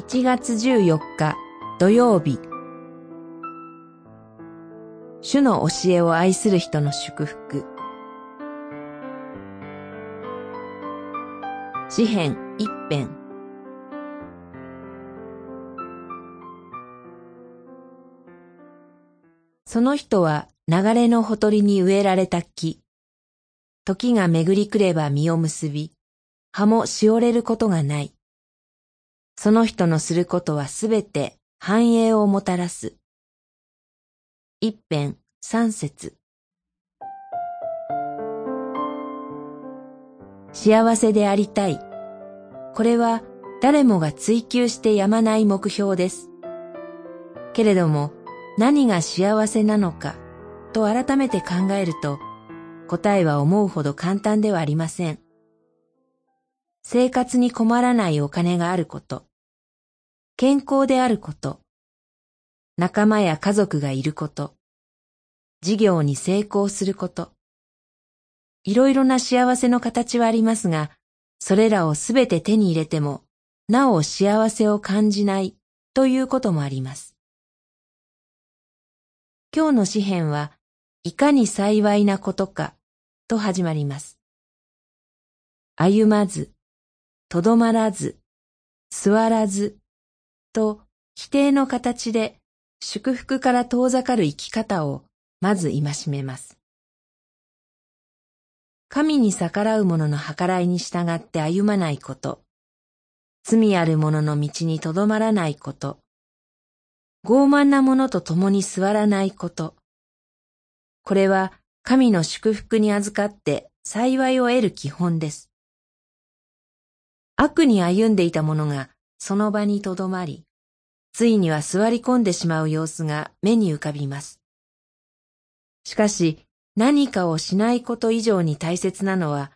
1月14日土曜日主の教えを愛する人の祝福詩編一編その人は流れのほとりに植えられた木。時が巡りくれば実を結び、葉もしおれることがない。その人のすることはすべて繁栄をもたらす。一編三節幸せでありたい。これは誰もが追求してやまない目標です。けれども何が幸せなのかと改めて考えると答えは思うほど簡単ではありません。生活に困らないお金があること、健康であること、仲間や家族がいること、事業に成功すること。いろいろな幸せの形はありますが、それらをすべて手に入れても、なお幸せを感じないということもあります。今日の詩篇はいかに幸いなことかと始まります。歩まず、とどまらず、座らず、と否定の形で祝福から遠ざかる生き方をまず戒めます。神に逆らう者の計らいに従って歩まないこと、罪ある者の道にとどまらないこと、傲慢な者と共に座らないこと。これは神の祝福に預かって幸いを得る基本です。悪に歩んでいた者がその場にとどまり、ついには座り込んでしまう様子が目に浮かびます。しかし何かをしないこと以上に大切なのは、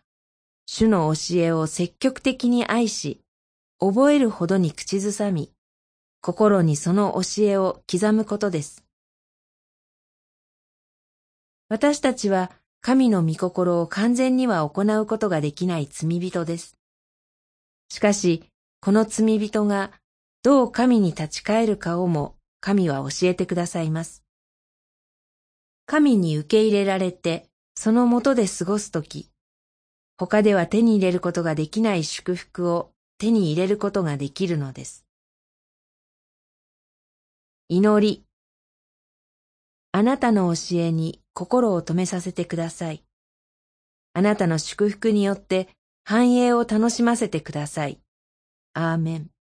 主の教えを積極的に愛し、覚えるほどに口ずさみ、心にその教えを刻むことです。私たちは神の御心を完全には行うことができない罪人です。しかし、この罪人がどう神に立ち返るかをも神は教えてくださいます。神に受け入れられて、そのもとで過ごすとき、他では手に入れることができない祝福を手に入れることができるのです。祈り。あなたの教えに心を止めさせてください。あなたの祝福によって繁栄を楽しませてください。アーメン。